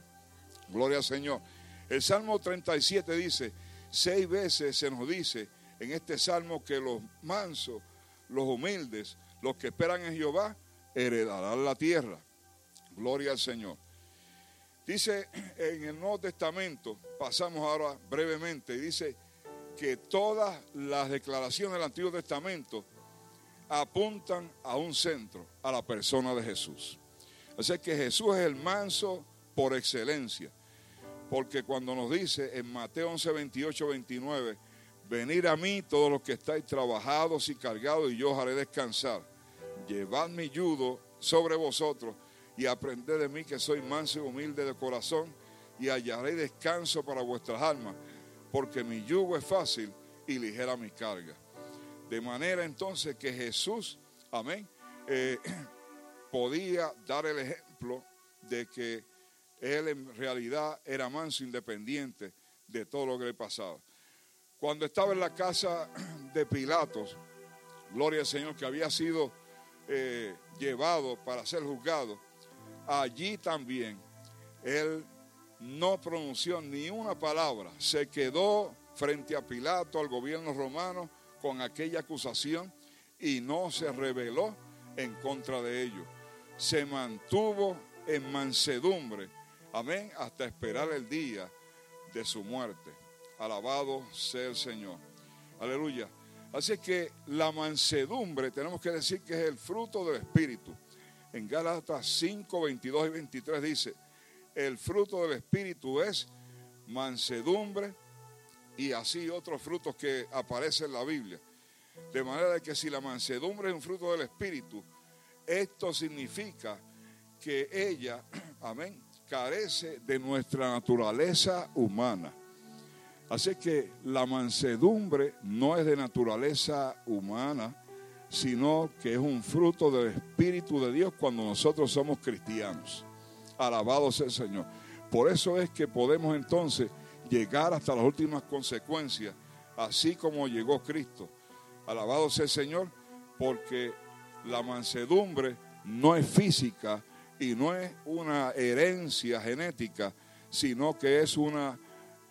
Gloria al Señor. El Salmo 37 dice, seis veces se nos dice en este salmo que los mansos, los humildes, los que esperan en Jehová, heredarán la tierra. Gloria al Señor. Dice en el Nuevo Testamento, pasamos ahora brevemente, dice que todas las declaraciones del Antiguo Testamento apuntan a un centro, a la persona de Jesús. Así que Jesús es el manso por excelencia. Porque cuando nos dice en Mateo 11, 28, 29, venir a mí todos los que estáis trabajados y cargados y yo os haré descansar. Llevad mi yugo sobre vosotros y aprended de mí que soy manso y humilde de corazón y hallaré descanso para vuestras almas, porque mi yugo es fácil y ligera mi carga. De manera entonces que Jesús, amén, eh, *clears throat* podía dar el ejemplo de que él en realidad era manso independiente de todo lo que le pasaba. Cuando estaba en la casa *clears throat* de Pilatos, gloria al Señor, que había sido eh, llevado para ser juzgado, allí también él no pronunció ni una palabra, se quedó frente a Pilato, al gobierno romano, con aquella acusación y no se rebeló en contra de ellos. Se mantuvo en mansedumbre, amén, hasta esperar el día de su muerte. Alabado sea el Señor. Aleluya. Así que la mansedumbre tenemos que decir que es el fruto del Espíritu. En Gálatas 5, 22 y 23 dice, el fruto del Espíritu es mansedumbre y así otros frutos que aparecen en la Biblia. De manera que si la mansedumbre es un fruto del Espíritu, esto significa que ella, *clears throat* amén, carece de nuestra naturaleza humana. Así que la mansedumbre no es de naturaleza humana, sino que es un fruto del Espíritu de Dios cuando nosotros somos cristianos. Alabado sea el Señor. Por eso es que podemos entonces llegar hasta las últimas consecuencias, así como llegó Cristo. Alabado sea el Señor, porque la mansedumbre no es física y no es una herencia genética, sino que es una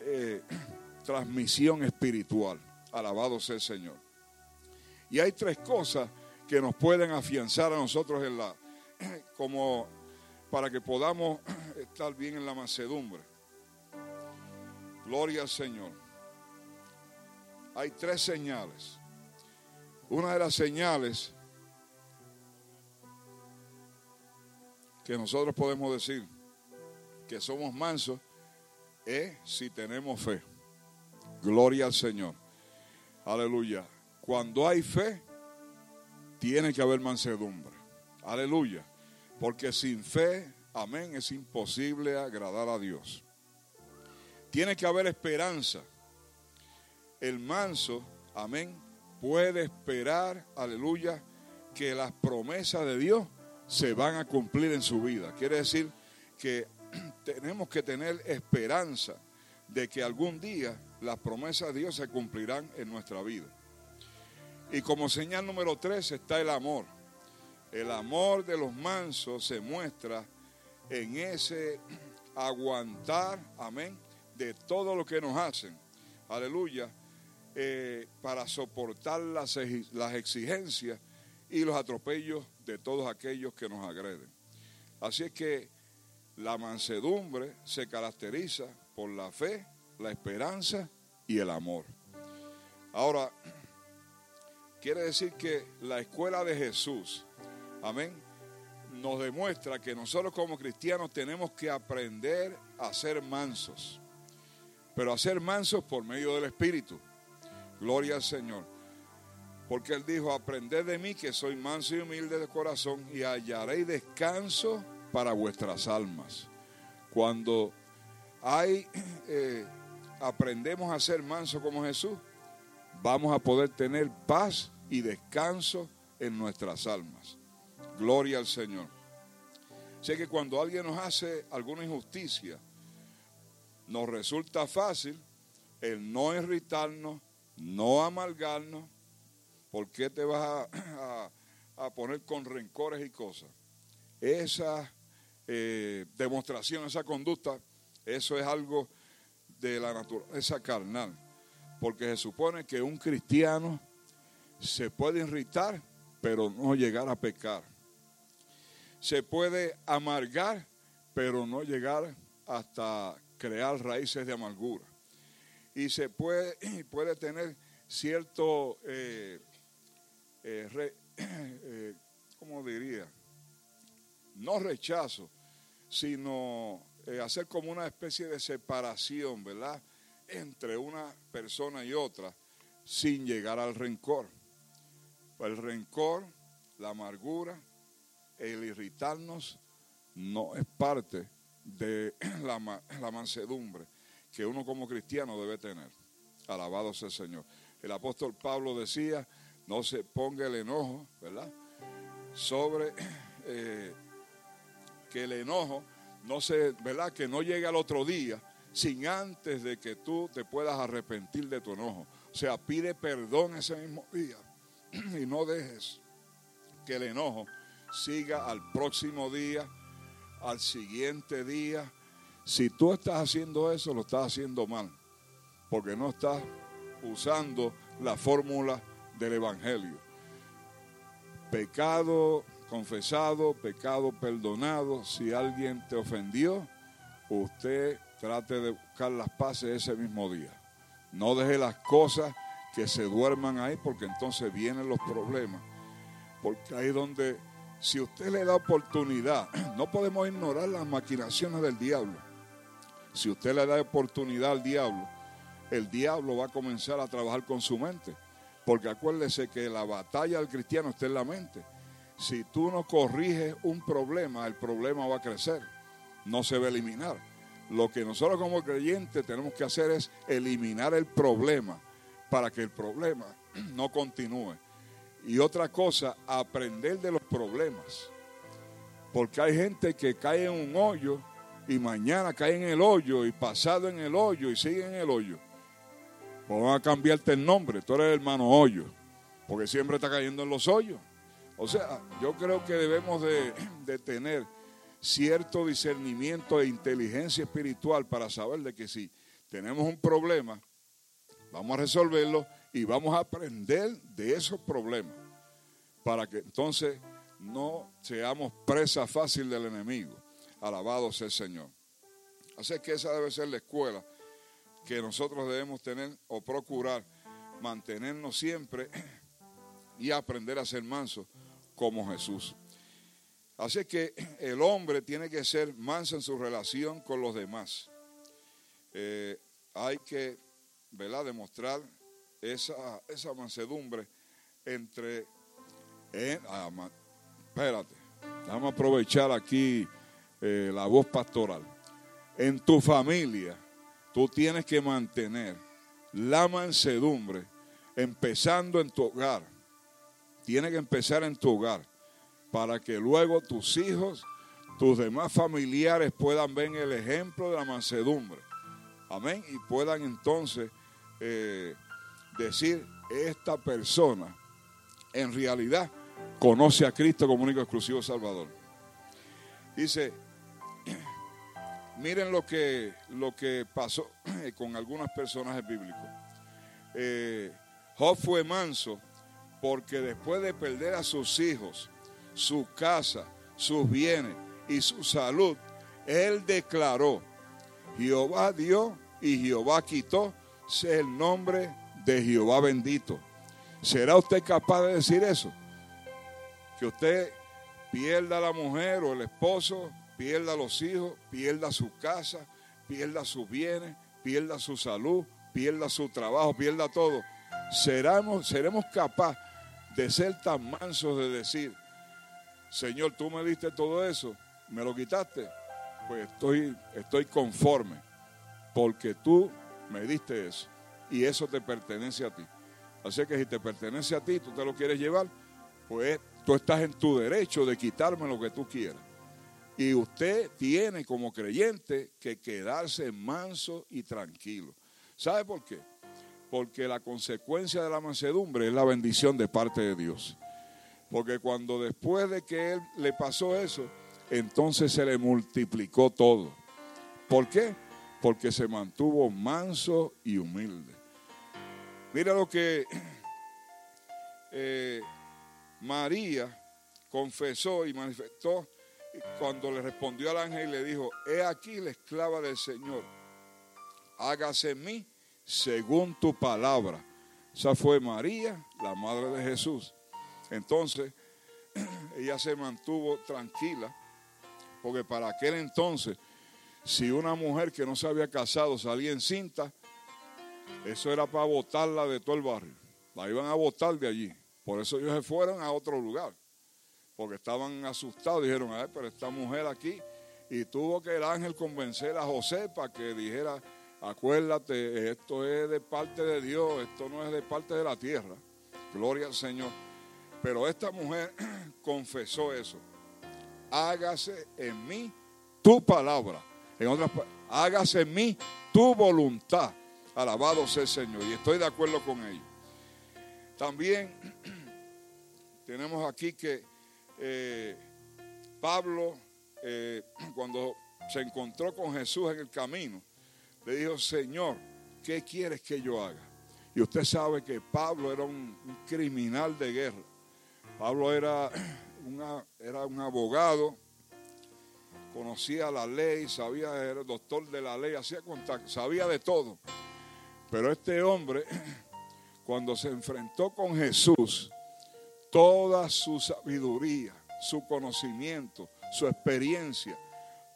eh, *clears throat* transmisión espiritual. Alabado sea el Señor. Y hay tres cosas que nos pueden afianzar a nosotros en la, *clears throat* como para que podamos *clears throat* estar bien en la mansedumbre. Gloria al Señor. Hay tres señales. Una de las señales que nosotros podemos decir que somos mansos es si tenemos fe. Gloria al Señor. Aleluya. Cuando hay fe, tiene que haber mansedumbre. Aleluya. Porque sin fe, amén, es imposible agradar a Dios. Tiene que haber esperanza. El manso, amén, puede esperar, aleluya, que las promesas de Dios se van a cumplir en su vida. Quiere decir que *clears throat* tenemos que tener esperanza de que algún día las promesas de Dios se cumplirán en nuestra vida. Y como señal número tres está el amor. El amor de los mansos se muestra en ese aguantar, amén, de todo lo que nos hacen. Aleluya. Eh, para soportar las, las exigencias y los atropellos de todos aquellos que nos agreden. Así es que La mansedumbre se caracteriza por la fe, la esperanza y el amor. Ahora, quiere decir que la escuela de Jesús, amén, nos demuestra que nosotros como cristianos tenemos que aprender a ser mansos, pero a ser mansos por medio del Espíritu. Gloria al Señor. Porque Él dijo, aprended de mí que soy manso y humilde de corazón y hallaréis descanso para vuestras almas. Cuando hay, eh, aprendemos a ser manso como Jesús, vamos a poder tener paz y descanso en nuestras almas. Gloria al Señor. Sé que cuando alguien nos hace alguna injusticia, nos resulta fácil el no irritarnos, no amargarnos. ¿Por qué te vas a, a- poner con rencores y cosas? Esa eh, demostración, esa conducta, eso es algo de la naturaleza carnal. Porque se supone que un cristiano se puede irritar, pero no llegar a pecar. Se puede amargar, pero no llegar hasta crear raíces de amargura. Y se puede, *clears throat* puede tener cierto, eh, eh, re- *clears throat* eh, ¿cómo diría? No rechazo, sino hacer como una especie de separación, ¿verdad? Entre una persona y otra, sin llegar al rencor. El rencor, la amargura, el irritarnos, no es parte de *clears throat* la mansedumbre que uno como cristiano debe tener. Alabado sea el Señor. El apóstol Pablo decía, no se ponga el enojo, ¿verdad? Sobre *clears throat* eh, que el enojo no se, ¿verdad? Que no llegue al otro día sin antes de que tú te puedas arrepentir de tu enojo. O sea, pide perdón ese mismo día *clears throat* y no dejes que el enojo siga al próximo día, al siguiente día. Si tú estás haciendo eso, lo estás haciendo mal, porque no estás usando la fórmula del Evangelio. Pecado confesado, pecado perdonado. Si alguien te ofendió, usted trate de buscar las paces ese mismo día. No deje las cosas que se duerman ahí, porque entonces vienen los problemas. Porque ahí donde, si usted le da oportunidad, *clears throat* no podemos ignorar las maquinaciones del diablo. Si usted le da oportunidad al diablo, el diablo va a comenzar a trabajar con su mente. Porque acuérdese que la batalla del cristiano está en la mente. Si tú no corriges un problema, el problema va a crecer, no se va a eliminar. Lo que nosotros como creyentes tenemos que hacer es eliminar el problema para que el problema *clears throat* no continúe. Y otra cosa, aprender de los problemas. Porque hay gente que cae en un hoyo y mañana cae en el hoyo y pasado en el hoyo y sigue en el hoyo. Pues van a cambiarte el nombre, tú eres el hermano hoyo, porque siempre está cayendo en los hoyos. O sea, yo creo que debemos de, *clears throat* de tener cierto discernimiento e inteligencia espiritual para saber de que si tenemos un problema, vamos a resolverlo y vamos a aprender de esos problemas para que entonces no seamos presa fácil del enemigo. Alabado sea el Señor. Así que esa debe ser la escuela que nosotros debemos tener o procurar mantenernos siempre y aprender a ser mansos como Jesús. Así que el hombre tiene que ser manso en su relación con los demás. Eh, hay que ¿verdad? demostrar esa, esa mansedumbre entre... eh, ah, espérate, vamos a aprovechar aquí eh, la voz pastoral. En tu familia, tú tienes que mantener la mansedumbre empezando en tu hogar. Tiene que empezar en tu hogar para que luego tus hijos, tus demás familiares puedan ver el ejemplo de la mansedumbre. Amén. Y puedan entonces eh, decir, esta persona en realidad conoce a Cristo como único exclusivo Salvador. Dice, *clears throat* miren lo que, lo que pasó *clears throat* con algunos personajes bíblicos. Eh, Job fue manso porque después de perder a sus hijos, su casa, sus bienes y su salud, Él declaró, Jehová dio y Jehová quitó, sea el nombre de Jehová bendito. ¿Será usted capaz de decir eso? Que usted pierda a la mujer o el esposo, pierda a los hijos, pierda su casa, pierda sus bienes, pierda su salud, pierda su trabajo, pierda todo. ¿Seremos, seremos capaces de ser tan mansos de decir, Señor, tú me diste todo eso, me lo quitaste, pues estoy, estoy conforme, porque tú me diste eso y eso te pertenece a ti. Así que si te pertenece a ti, tú te lo quieres llevar, pues tú estás en tu derecho de quitarme lo que tú quieras. Y usted tiene como creyente que quedarse manso y tranquilo. ¿Sabe por qué? Porque la consecuencia de la mansedumbre es la bendición de parte de Dios. Porque cuando después de que él le pasó eso, entonces se le multiplicó todo. ¿Por qué? Porque se mantuvo manso y humilde. Mira lo que *clears throat* eh, María confesó y manifestó cuando le respondió al ángel y le dijo, he aquí la esclava del Señor, hágase en mí según tu palabra. Esa fue María, la madre de Jesús. Entonces, *clears throat* ella se mantuvo tranquila, porque para aquel entonces, si una mujer que no se había casado salía encinta, eso era para botarla de todo el barrio. La iban a botar de allí. Por eso ellos se fueron a otro lugar. Porque estaban asustados. Dijeron, ver, pero esta mujer aquí. Y tuvo que el ángel convencer a José para que dijera, acuérdate, esto es de parte de Dios, esto no es de parte de la tierra. Gloria al Señor. Pero esta mujer *clears throat* confesó eso. Hágase en mí tu palabra. En otras hágase en mí tu voluntad. Alabado sea el Señor. Y estoy de acuerdo con ello. También *clears throat* tenemos aquí que eh, Pablo, eh, *clears throat* cuando se encontró con Jesús en el camino, le dijo, Señor, ¿qué quieres que yo haga? Y usted sabe que Pablo era un criminal de guerra. Pablo era, *clears throat* era un abogado, conocía la ley, sabía, era doctor de la ley, hacía contacto, sabía de todo. Pero este hombre, *clears throat* cuando se enfrentó con Jesús, toda su sabiduría, su conocimiento, su experiencia,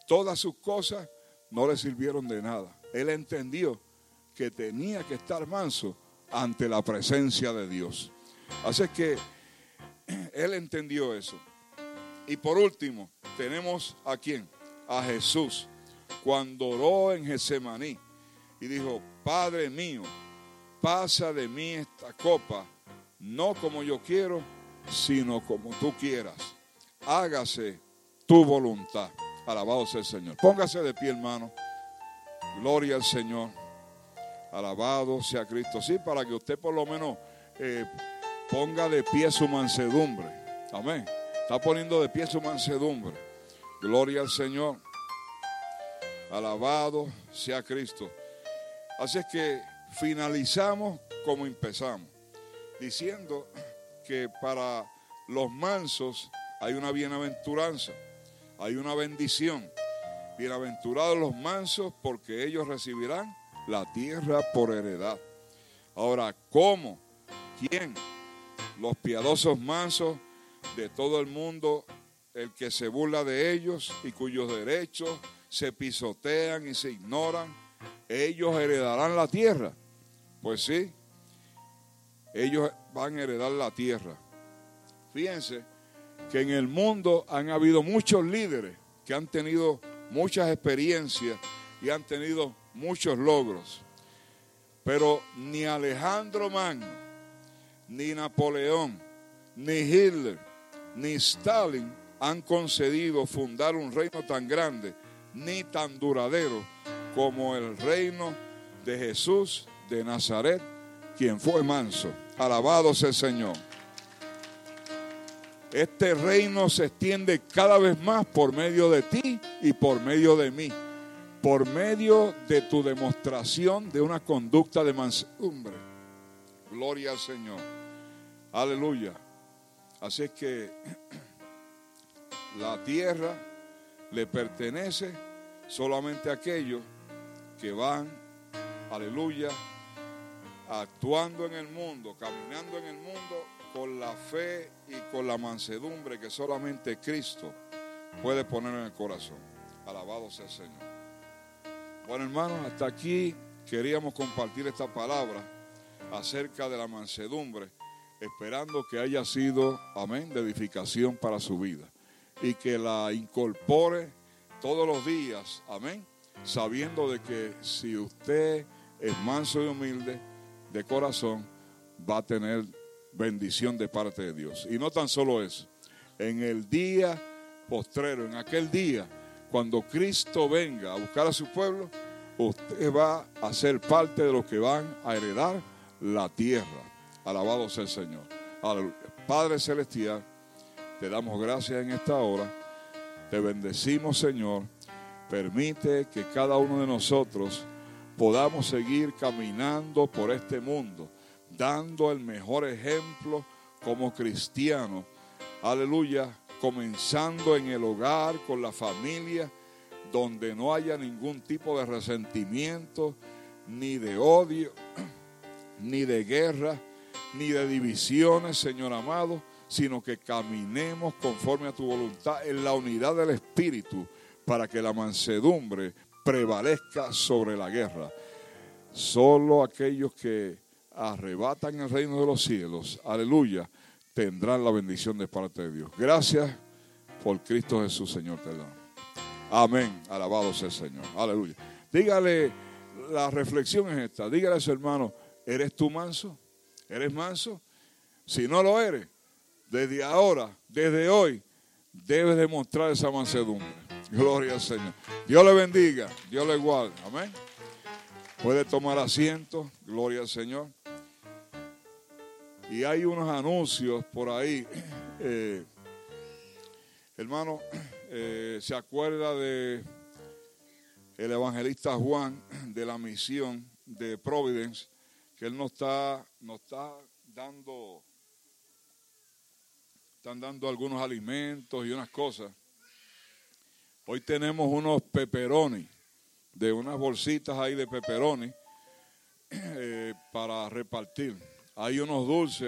todas sus cosas no le sirvieron de nada. Él entendió que tenía que estar manso ante la presencia de Dios. Así que *clears throat* él entendió eso. Y por último, tenemos a quién? A Jesús. Cuando oró en Getsemaní y dijo, Padre mío, pasa de mí esta copa, no como yo quiero, sino como tú quieras. Hágase tu voluntad. Alabado sea el Señor. Póngase de pie, hermano. Gloria al Señor. Alabado sea Cristo. Sí, para que usted por lo menos eh, ponga de pie su mansedumbre. Amén. Está poniendo de pie su mansedumbre. Gloria al Señor. Alabado sea Cristo. Así es que finalizamos como empezamos, diciendo que para los mansos hay una bienaventuranza, hay una bendición. Bienaventurados los mansos porque ellos recibirán la tierra por heredad. Ahora, ¿cómo? ¿Quién? los piadosos mansos de todo el mundo, el que se burla de ellos y cuyos derechos se pisotean y se ignoran, ellos heredarán la tierra. Pues sí, ellos van a heredar la tierra. Fíjense que en el mundo han habido muchos líderes que han tenido muchas experiencias y han tenido muchos logros. Pero ni Alejandro Magno, ni Napoleón, ni Hitler, ni Stalin han concedido fundar un reino tan grande ni tan duradero como el reino de Jesús de Nazaret, quien fue manso. Alabado sea el Señor. Este reino se extiende cada vez más por medio de ti y por medio de mí, por medio de tu demostración de una conducta de mansedumbre. Gloria al Señor. Aleluya. Así es que la tierra le pertenece solamente aquellos que van, aleluya, actuando en el mundo, caminando en el mundo con la fe y con la mansedumbre que solamente Cristo puede poner en el corazón. Alabado sea el Señor. Bueno, hermanos, hasta aquí queríamos compartir esta palabra acerca de la mansedumbre, esperando que haya sido, amén, de edificación para su vida y que la incorpore todos los días, amén, sabiendo de que si usted es manso y humilde de corazón, va a tener bendición de parte de Dios. Y no tan solo eso, en el día postrero, en aquel día, cuando Cristo venga a buscar a su pueblo, usted va a ser parte de los que van a heredar la tierra. Alabado sea el Señor. Padre Celestial, te damos gracias en esta hora. Te bendecimos, Señor. Permite que cada uno de nosotros podamos seguir caminando por este mundo, dando el mejor ejemplo como cristiano. Aleluya. Comenzando en el hogar, con la familia, donde no haya ningún tipo de resentimiento, ni de odio, *clears throat* ni de guerra, ni de divisiones, Señor amado, sino que caminemos conforme a tu voluntad en la unidad del Espíritu para que la mansedumbre prevalezca sobre la guerra. Solo aquellos que arrebatan el reino de los cielos, aleluya, tendrán la bendición de parte de Dios. Gracias por Cristo Jesús, Señor, te damos. Amén. Alabado sea el Señor. Aleluya. Dígale, la reflexión es esta. Dígale a su hermano, ¿eres tú manso? ¿Eres manso? Si no lo eres, desde ahora, desde hoy, debes demostrar esa mansedumbre. Gloria al Señor. Dios le bendiga, Dios le guarde. Amén. Puede tomar asiento, gloria al Señor. Y hay unos anuncios por ahí. *clears throat* Eh, hermano, *clears throat* eh, se acuerda de el evangelista Juan de la misión de Providence, que él nos está, nos está dando, están dando algunos alimentos y unas cosas. Hoy tenemos unos peperones, de unas bolsitas ahí de peperones *clears throat* eh, para repartir. Hay unos dulces